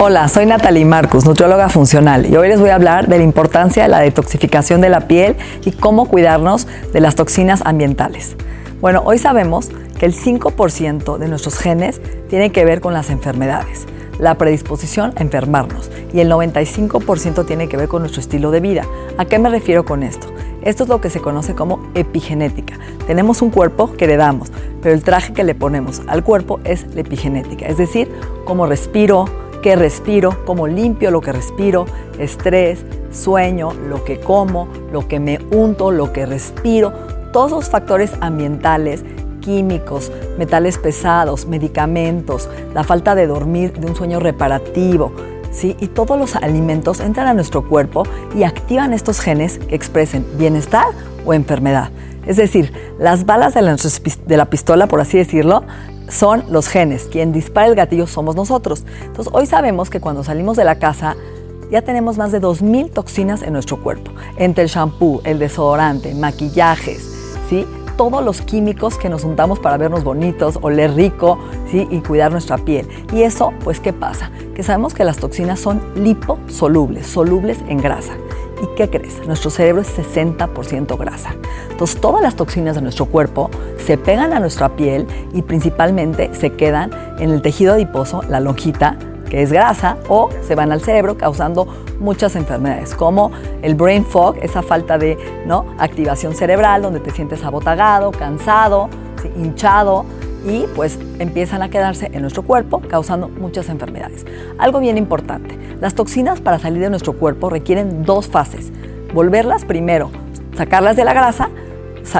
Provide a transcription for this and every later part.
Hola, soy Natalie Marcus, nutrióloga funcional, y hoy les voy a hablar de la importancia de la detoxificación de la piel y cómo cuidarnos de las toxinas ambientales. Bueno, hoy sabemos que el 5% de nuestros genes tiene que ver con las enfermedades, la predisposición a enfermarnos, y el 95% tiene que ver con nuestro estilo de vida. ¿A qué me refiero con esto? Esto es lo que se conoce como epigenética. Tenemos un cuerpo que heredamos, pero el traje que le ponemos al cuerpo es la epigenética, es decir, cómo respiro, qué respiro, cómo limpio lo que respiro, estrés, sueño, lo que como, lo que me unto, lo que respiro, todos los factores ambientales, químicos, metales pesados, medicamentos, la falta de dormir, de un sueño reparativo, ¿sí? Y todos los alimentos entran a nuestro cuerpo y activan estos genes que expresen bienestar o enfermedad. Es decir, las balas de la, de la pistola, por así decirlo, son los genes. Quien dispara el gatillo somos nosotros. Entonces, hoy sabemos que cuando salimos de la casa ya tenemos más de 2.000 toxinas en nuestro cuerpo. Entre el shampoo, el desodorante, maquillajes, ¿sí? todos los químicos que nos untamos para vernos bonitos, oler rico ¿sí? y cuidar nuestra piel. Y eso, pues, ¿qué pasa? Que sabemos que las toxinas son liposolubles, solubles en grasa. ¿Y qué crees? Nuestro cerebro es 60% grasa. Entonces todas las toxinas de nuestro cuerpo se pegan a nuestra piel y principalmente se quedan en el tejido adiposo, la lonjita, que es grasa, o se van al cerebro causando muchas enfermedades, como el brain fog, esa falta de ¿no? activación cerebral, donde te sientes abotagado, cansado, hinchado, y pues empiezan a quedarse en nuestro cuerpo causando muchas enfermedades. Algo bien importante, las toxinas para salir de nuestro cuerpo requieren dos fases. Volverlas primero, sacarlas de la grasa,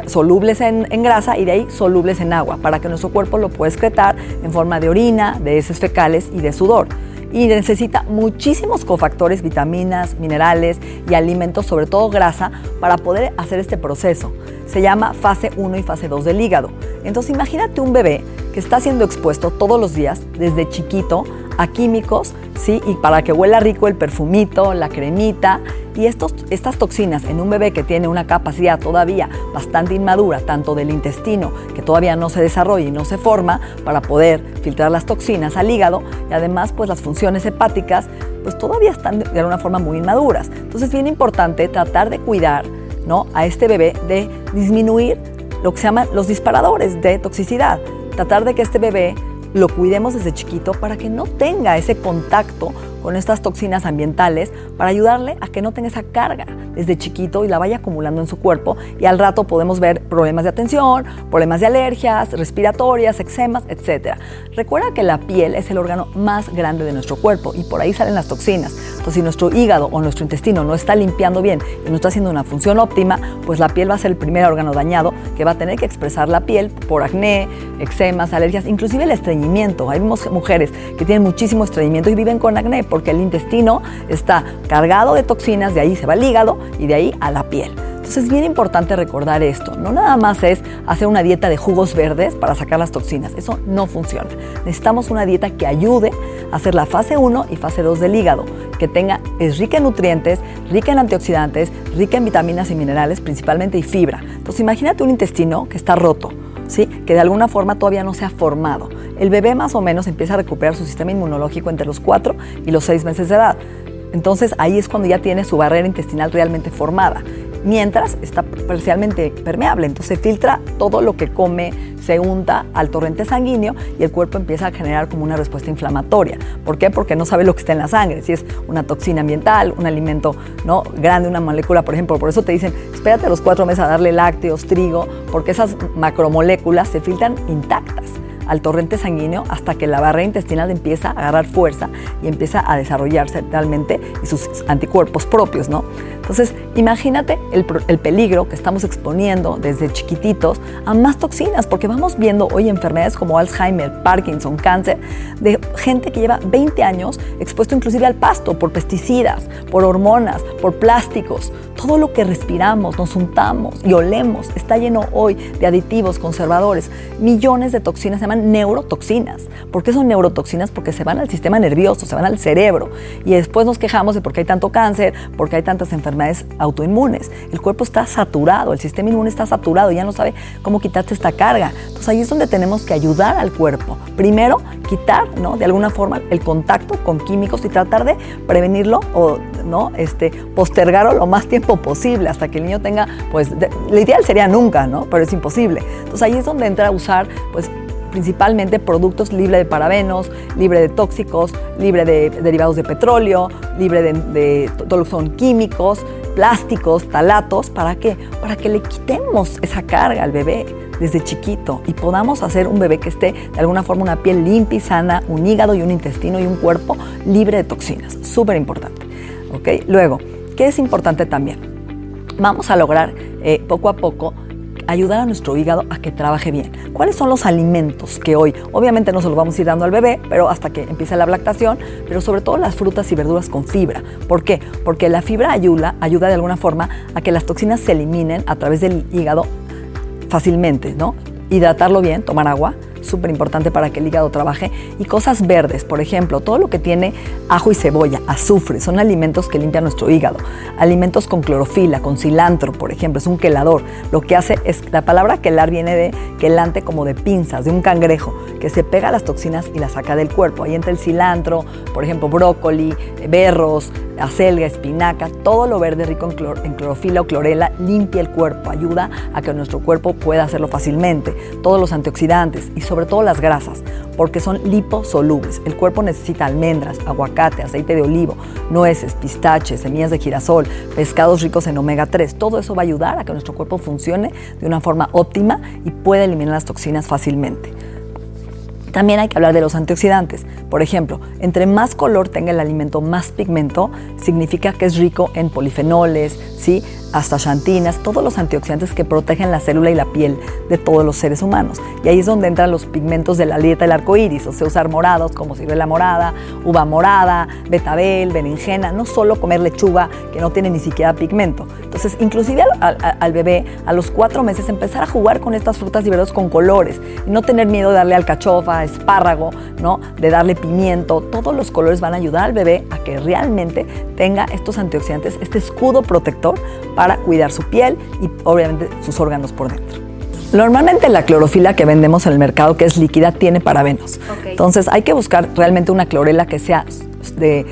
solubles en, grasa y de ahí solubles en agua, para que nuestro cuerpo lo pueda excretar en forma de orina, de heces fecales y de sudor y necesita muchísimos cofactores, vitaminas, minerales y alimentos, sobre todo grasa, para poder hacer este proceso. Se llama fase 1 y fase 2 del hígado. Entonces imagínate un bebé que está siendo expuesto todos los días, desde chiquito, a químicos, ¿sí? Y para que huela rico el perfumito, la cremita. Y estos, estas toxinas en un bebé que tiene una capacidad todavía bastante inmadura, tanto del intestino, que todavía no se desarrolla y no se forma para poder filtrar las toxinas al hígado, y además pues las funciones hepáticas, pues todavía están de alguna forma muy inmaduras. Entonces es bien importante tratar de cuidar ¿no? a este bebé de disminuir lo que se llaman los disparadores de toxicidad. Tratar de que este bebé lo cuidemos desde chiquito para que no tenga ese contacto con estas toxinas ambientales para ayudarle a que no tenga esa carga desde chiquito y la vaya acumulando en su cuerpo y al rato podemos ver problemas de atención, problemas de alergias, respiratorias, eczemas, etc. Recuerda que la piel es el órgano más grande de nuestro cuerpo y por ahí salen las toxinas. Entonces si nuestro hígado o nuestro intestino no está limpiando bien y no está haciendo una función óptima, pues la piel va a ser el primer órgano dañado que va a tener que expresar la piel por acné, eczemas, alergias, inclusive el estreñimiento. Hay mujeres que tienen muchísimo estreñimiento y viven con acné porque el intestino está cargado de toxinas, de ahí se va al hígado y de ahí a la piel. Entonces es bien importante recordar esto. No nada más es hacer una dieta de jugos verdes para sacar las toxinas. Eso no funciona. Necesitamos una dieta que ayude a hacer la fase 1 y fase 2 del hígado, que tenga, es rica en nutrientes, rica en antioxidantes, rica en vitaminas y minerales, principalmente y fibra. Entonces imagínate un intestino que está roto. ¿Sí? que de alguna forma todavía no se ha formado. El bebé más o menos empieza a recuperar su sistema inmunológico entre los 4 y los 6 meses de edad. Entonces ahí es cuando ya tiene su barrera intestinal realmente formada. Mientras está parcialmente permeable, entonces filtra todo lo que come, se unta al torrente sanguíneo y el cuerpo empieza a generar como una respuesta inflamatoria. ¿Por qué? Porque no sabe lo que está en la sangre, si es una toxina ambiental, un alimento ¿no? grande, una molécula, por ejemplo. Por eso te dicen, espérate a los cuatro meses a darle lácteos, trigo, porque esas macromoléculas se filtran intactas al torrente sanguíneo hasta que la barrera intestinal empieza a agarrar fuerza y empieza a desarrollarse realmente y sus anticuerpos propios, ¿no? Entonces, imagínate el, el, peligro que estamos exponiendo desde chiquititos a más toxinas, porque vamos viendo hoy enfermedades como Alzheimer, Parkinson, cáncer, de gente que lleva 20 años expuesto inclusive al pasto por pesticidas, por hormonas, por plásticos. Todo lo que respiramos, nos untamos y olemos está lleno hoy de aditivos, conservadores. Millones de toxinas se llaman neurotoxinas. ¿Por qué son neurotoxinas? Porque se van al sistema nervioso, se van al cerebro. Y después nos quejamos de por qué hay tanto cáncer, por qué hay tantas enfermedades autoinmunes. El cuerpo está saturado, el sistema inmune está saturado, ya no sabe cómo quitarte esta carga. Entonces ahí es donde tenemos que ayudar al cuerpo. Primero, quitar, ¿no? De alguna forma el contacto con químicos y tratar de prevenirlo o, ¿no? Este, postergarlo lo más tiempo posible hasta que el niño tenga, pues, lo ideal sería nunca, ¿no? Pero es imposible. Entonces ahí es donde entra a usar, pues, principalmente productos libres de parabenos, libre de tóxicos, libre de derivados de petróleo, libre de, de todo lo que son químicos, plásticos, talatos, ¿para qué? Para que le quitemos esa carga al bebé desde chiquito y podamos hacer un bebé que esté de alguna forma una piel limpia y sana, un hígado y un intestino y un cuerpo libre de toxinas. Súper importante. ¿ok? Luego, ¿qué es importante también? Vamos a lograr eh, poco a poco ayudar a nuestro hígado a que trabaje bien. ¿Cuáles son los alimentos que hoy, obviamente no se los vamos a ir dando al bebé, pero hasta que empiece la lactación, pero sobre todo las frutas y verduras con fibra? ¿Por qué? Porque la fibra ayuda, ayuda de alguna forma a que las toxinas se eliminen a través del hígado fácilmente, ¿no? Hidratarlo bien, tomar agua, súper importante para que el hígado trabaje. Y cosas verdes, por ejemplo, todo lo que tiene ajo y cebolla, azufre, son alimentos que limpian nuestro hígado. Alimentos con clorofila, con cilantro, por ejemplo, es un quelador. Lo que hace es, la palabra quelar viene de quelante como de pinzas, de un cangrejo, que se pega las toxinas y las saca del cuerpo. Ahí entra el cilantro, por ejemplo, brócoli, berros, acelga, espinaca, todo lo verde rico en, clorofila o clorela limpia el cuerpo, ayuda a que nuestro cuerpo pueda hacerlo fácilmente. Todos los antioxidantes y sobre todo las grasas, porque son liposolubles. El cuerpo necesita almendras, aguacate, aceite de olivo, nueces, pistaches, semillas de girasol, pescados ricos en omega 3. Todo eso va a ayudar a que nuestro cuerpo funcione de una forma óptima y pueda eliminar las toxinas fácilmente. También hay que hablar de los antioxidantes. Por ejemplo, entre más color tenga el alimento, más pigmento, significa que es rico en polifenoles, ¿sí? Astaxantinas, todos los antioxidantes que protegen la célula y la piel de todos los seres humanos. Y ahí es donde entran los pigmentos de la dieta del arco iris, o sea, usar morados como ciruela morada, uva morada, betabel, berenjena, no solo comer lechuga que no tiene ni siquiera pigmento. Entonces, inclusive al, bebé a los cuatro meses empezar a jugar con estas frutas y verduras con colores y no tener miedo de darle alcachofa, espárrago, ¿no? de darle pimiento, todos los colores van a ayudar al bebé a que realmente tenga estos antioxidantes, este escudo protector para cuidar su piel y obviamente sus órganos por dentro. Normalmente la clorofila que vendemos en el mercado, que es líquida, tiene parabenos. Entonces hay que buscar realmente una clorela que sea de,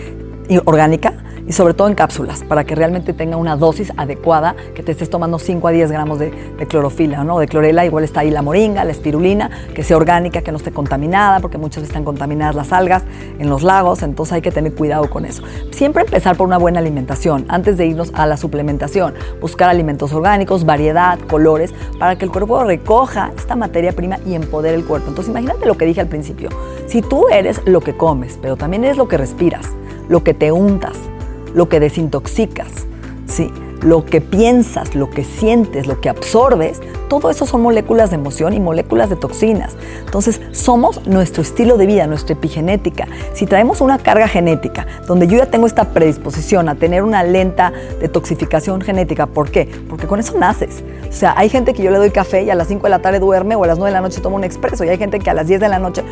orgánica, y sobre todo en cápsulas, para que realmente tenga una dosis adecuada, que te estés tomando 5 a 10 gramos de, clorofila, ¿no? De clorela, igual está ahí la moringa, la espirulina, que sea orgánica, que no esté contaminada, porque muchas veces están contaminadas las algas en los lagos, entonces hay que tener cuidado con eso. Siempre empezar por una buena alimentación, antes de irnos a la suplementación, buscar alimentos orgánicos, variedad, colores, para que el cuerpo recoja esta materia prima y empodere el cuerpo. Entonces imagínate lo que dije al principio, si tú eres lo que comes, pero también eres lo que respiras, lo que te untas, lo que desintoxicas, ¿sí? lo que piensas, lo que sientes, lo que absorbes, todo eso son moléculas de emoción y moléculas de toxinas. Entonces, somos nuestro estilo de vida, nuestra epigenética. Si traemos una carga genética, donde yo ya tengo esta predisposición a tener una lenta detoxificación genética, ¿por qué? Porque con eso naces. O sea, hay gente que yo le doy café y a las 5 de la tarde duerme o a las 9 de la noche toma un expreso y hay gente que a las 10 de la noche,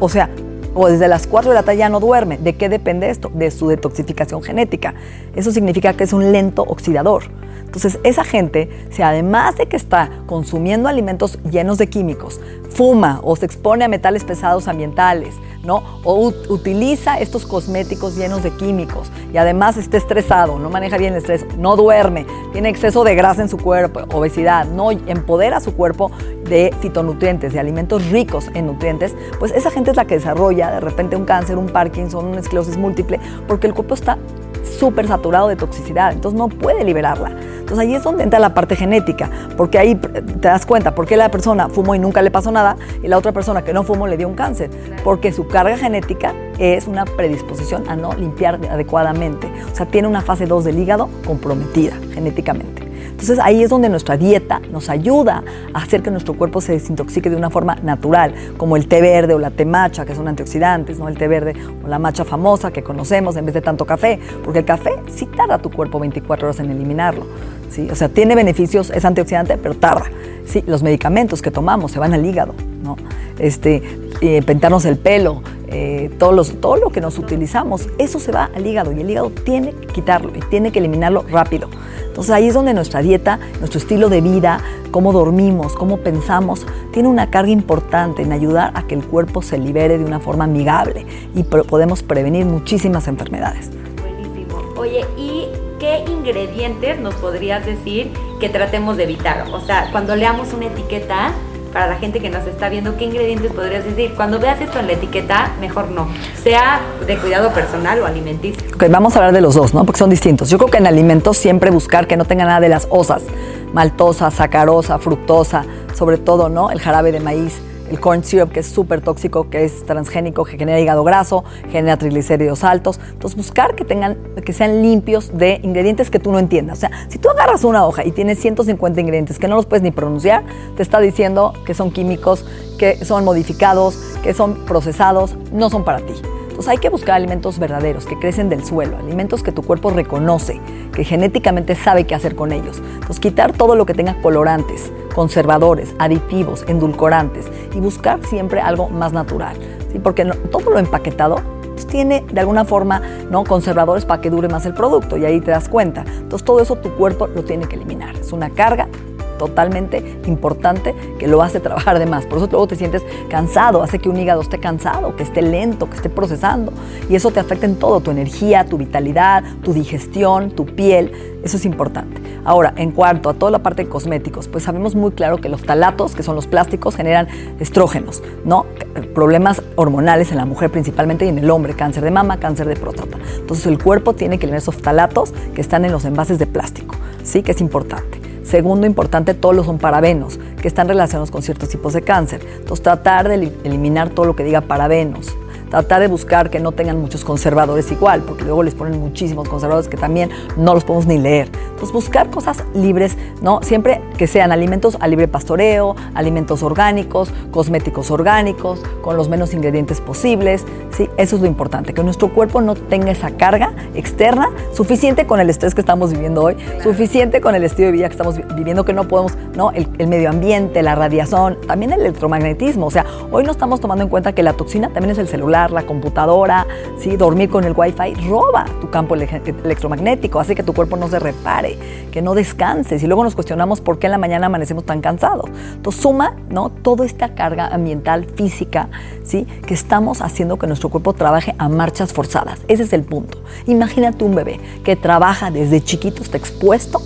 o sea, o desde las 4 de la tarde ya no duerme. ¿De qué depende esto? De su detoxificación genética. Eso significa que es un lento oxidador. Entonces, esa gente, si además de que está consumiendo alimentos llenos de químicos, fuma o se expone a metales pesados ambientales, ¿no? O utiliza estos cosméticos llenos de químicos y además está estresado, no maneja bien el estrés, no duerme, tiene exceso de grasa en su cuerpo, obesidad, no empodera su cuerpo de fitonutrientes, de alimentos ricos en nutrientes, pues esa gente es la que desarrolla de repente un cáncer, un Parkinson, una esclerosis múltiple, porque el cuerpo está súper saturado de toxicidad, entonces no puede liberarla. Entonces ahí es donde entra la parte genética, porque ahí te das cuenta por qué la persona fumó y nunca le pasó nada y la otra persona que no fumó le dio un cáncer, porque su carga genética es una predisposición a no limpiar adecuadamente, o sea, tiene una fase 2 del hígado comprometida genéticamente. Entonces ahí es donde nuestra dieta nos ayuda a hacer que nuestro cuerpo se desintoxique de una forma natural, como el té verde o la té macha, que son antioxidantes, ¿no? el té verde o la macha famosa que conocemos en vez de tanto café, porque el café sí tarda tu cuerpo 24 horas en eliminarlo. ¿sí? O sea, tiene beneficios, es antioxidante, pero tarda. ¿sí? Los medicamentos que tomamos se van al hígado, ¿no? Este, eh, pentarnos el pelo, eh, todos todo lo que nos utilizamos, eso se va al hígado y el hígado tiene que quitarlo y tiene que eliminarlo rápido. Entonces ahí es donde nuestra dieta, nuestro estilo de vida, cómo dormimos, cómo pensamos, tiene una carga importante en ayudar a que el cuerpo se libere de una forma amigable y podemos prevenir muchísimas enfermedades. Buenísimo. Oye, ¿y qué ingredientes nos podrías decir que tratemos de evitar? O sea, cuando leamos una etiqueta, para la gente que nos está viendo, ¿qué ingredientes podrías decir? Cuando veas esto en la etiqueta, mejor no. Sea de cuidado personal o alimenticio. Ok, vamos a hablar de los dos, ¿no? Porque son distintos. Yo creo que en alimentos siempre buscar que no tenga nada de las osas, maltosa, sacarosa, fructosa, sobre todo, ¿no? El jarabe de maíz el corn syrup, que es súper tóxico, que es transgénico, que genera hígado graso, genera triglicéridos altos. Entonces, buscar que, tengan, que sean limpios de ingredientes que tú no entiendas. O sea, si tú agarras una hoja y tienes 150 ingredientes que no los puedes ni pronunciar, te está diciendo que son químicos, que son modificados, que son procesados, no son para ti. Hay que buscar alimentos verdaderos, que crecen del suelo, alimentos que tu cuerpo reconoce, que genéticamente sabe qué hacer con ellos. Entonces quitar todo lo que tenga colorantes, conservadores, aditivos, endulcorantes y buscar siempre algo más natural. Porque todo lo empaquetado tiene de alguna forma ¿no? conservadores para que dure más el producto y ahí te das cuenta. Entonces todo eso tu cuerpo lo tiene que eliminar. Es una carga totalmente importante que lo hace trabajar de más. Por eso luego te sientes cansado, hace que un hígado esté cansado, que esté lento, que esté procesando. Y eso te afecta en todo, tu energía, tu vitalidad, tu digestión, tu piel. Eso es importante. Ahora, en cuanto a toda la parte de cosméticos, pues sabemos muy claro que los talatos, que son los plásticos, generan estrógenos, ¿no? Problemas hormonales en la mujer principalmente y en el hombre, cáncer de mama, cáncer de próstata. Entonces el cuerpo tiene que eliminar esos talatos que están en los envases de plástico, ¿sí? Que es importante. Segundo importante, todos los son parabenos, que están relacionados con ciertos tipos de cáncer. Entonces, tratar de eliminar todo lo que diga parabenos, tratar de buscar que no tengan muchos conservadores igual, porque luego les ponen muchísimos conservadores que también no los podemos ni leer. Entonces, buscar cosas libres, ¿no? Siempre que sean alimentos a libre pastoreo, alimentos orgánicos, cosméticos orgánicos, con los menos ingredientes posibles, ¿sí? Eso es lo importante, que nuestro cuerpo no tenga esa carga externa suficiente con el estrés que estamos viviendo hoy, suficiente con el estilo de vida que estamos viviendo, que no podemos, ¿no? El, el medio ambiente, la radiación, también el electromagnetismo. O sea, hoy no estamos tomando en cuenta que la toxina también es el celular la computadora, ¿sí? dormir con el wifi, roba tu campo electromagnético, hace que tu cuerpo no se repare, que no descanses. Y luego nos cuestionamos por qué en la mañana amanecemos tan cansados. Entonces suma ¿no? toda esta carga ambiental, física, ¿sí? que estamos haciendo que nuestro cuerpo trabaje a marchas forzadas. Ese es el punto. Imagínate un bebé que trabaja desde chiquito, está expuesto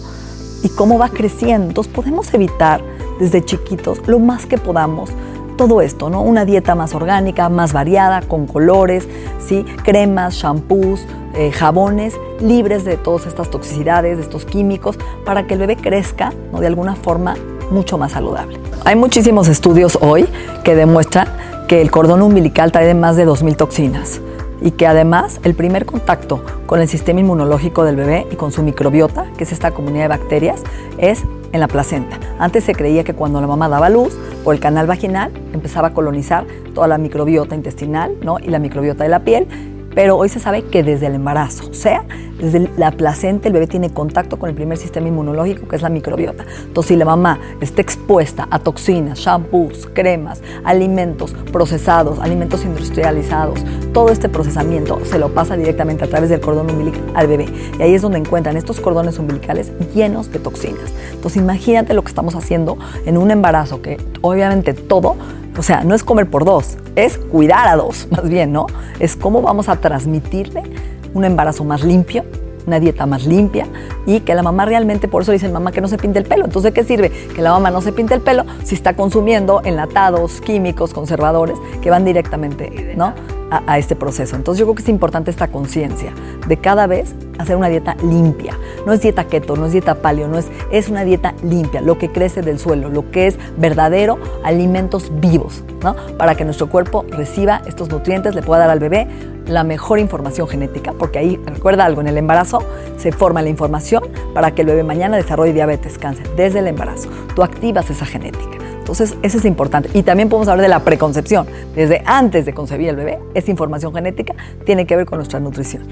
y cómo va creciendo. Entonces podemos evitar desde chiquitos lo más que podamos todo esto, ¿no? Una dieta más orgánica, más variada, con colores, ¿sí? cremas, shampoos, eh, jabones libres de todas estas toxicidades, de estos químicos, para que el bebé crezca ¿no? de alguna forma mucho más saludable. Hay muchísimos estudios hoy que demuestran que el cordón umbilical trae más de 2.000 toxinas y que además el primer contacto con el sistema inmunológico del bebé y con su microbiota, que es esta comunidad de bacterias, es en la placenta. Antes se creía que cuando la mamá daba luz, por el canal vaginal empezaba a colonizar toda la microbiota intestinal ¿no? y la microbiota de la piel pero hoy se sabe que desde el embarazo, o sea, desde la placenta el bebé tiene contacto con el primer sistema inmunológico que es la microbiota. Entonces, si la mamá está expuesta a toxinas, shampoos, cremas, alimentos procesados, alimentos industrializados, todo este procesamiento se lo pasa directamente a través del cordón umbilical al bebé. Y ahí es donde encuentran estos cordones umbilicales llenos de toxinas. Entonces, imagínate lo que estamos haciendo en un embarazo, que obviamente todo o sea, no es comer por dos, es cuidar a dos, más bien, ¿no? Es cómo vamos a transmitirle un embarazo más limpio, una dieta más limpia y que la mamá realmente, por eso dicen mamá que no se pinte el pelo. Entonces, ¿de qué sirve que la mamá no se pinte el pelo si está consumiendo enlatados, químicos, conservadores que van directamente, ¿no? A, este proceso. Entonces yo creo que es importante esta conciencia de cada vez hacer una dieta limpia. No es dieta keto, no es dieta paleo, no es, es una dieta limpia, lo que crece del suelo, lo que es verdadero alimentos vivos, ¿no? Para que nuestro cuerpo reciba estos nutrientes, le pueda dar al bebé la mejor información genética, porque ahí, recuerda algo, en el embarazo se forma la información para que el bebé mañana desarrolle diabetes, cáncer, desde el embarazo. Tú activas esa genética. Entonces, eso es importante. Y también podemos hablar de la preconcepción. Desde antes de concebir el bebé, esa información genética tiene que ver con nuestra nutrición.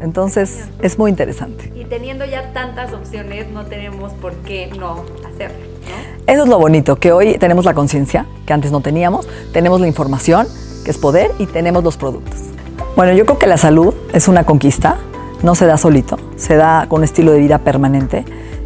Entonces, es muy interesante. Y teniendo ya tantas opciones, no tenemos por qué no hacerlo. ¿no? Eso es lo bonito, que hoy tenemos la conciencia, que antes no teníamos, tenemos la información que es poder, y tenemos los productos. Bueno, yo creo que la salud es una conquista, no se da solito, se da con un estilo de vida permanente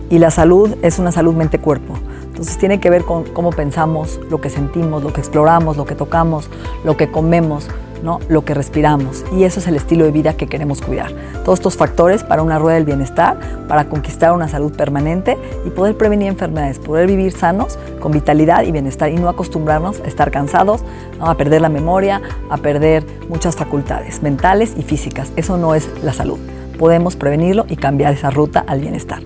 y la salud es una salud mente-cuerpo. Entonces tiene que ver con cómo pensamos, lo que sentimos, lo que exploramos, lo que tocamos, lo que comemos, ¿no? lo que respiramos. Y eso es el estilo de vida que queremos cuidar. Todos estos factores para una rueda del bienestar, para conquistar una salud permanente y poder prevenir enfermedades, poder vivir sanos, con vitalidad y bienestar y no acostumbrarnos a estar cansados, a perder la memoria, a perder muchas facultades mentales y físicas. Eso no es la salud. Podemos prevenirlo y cambiar esa ruta al bienestar.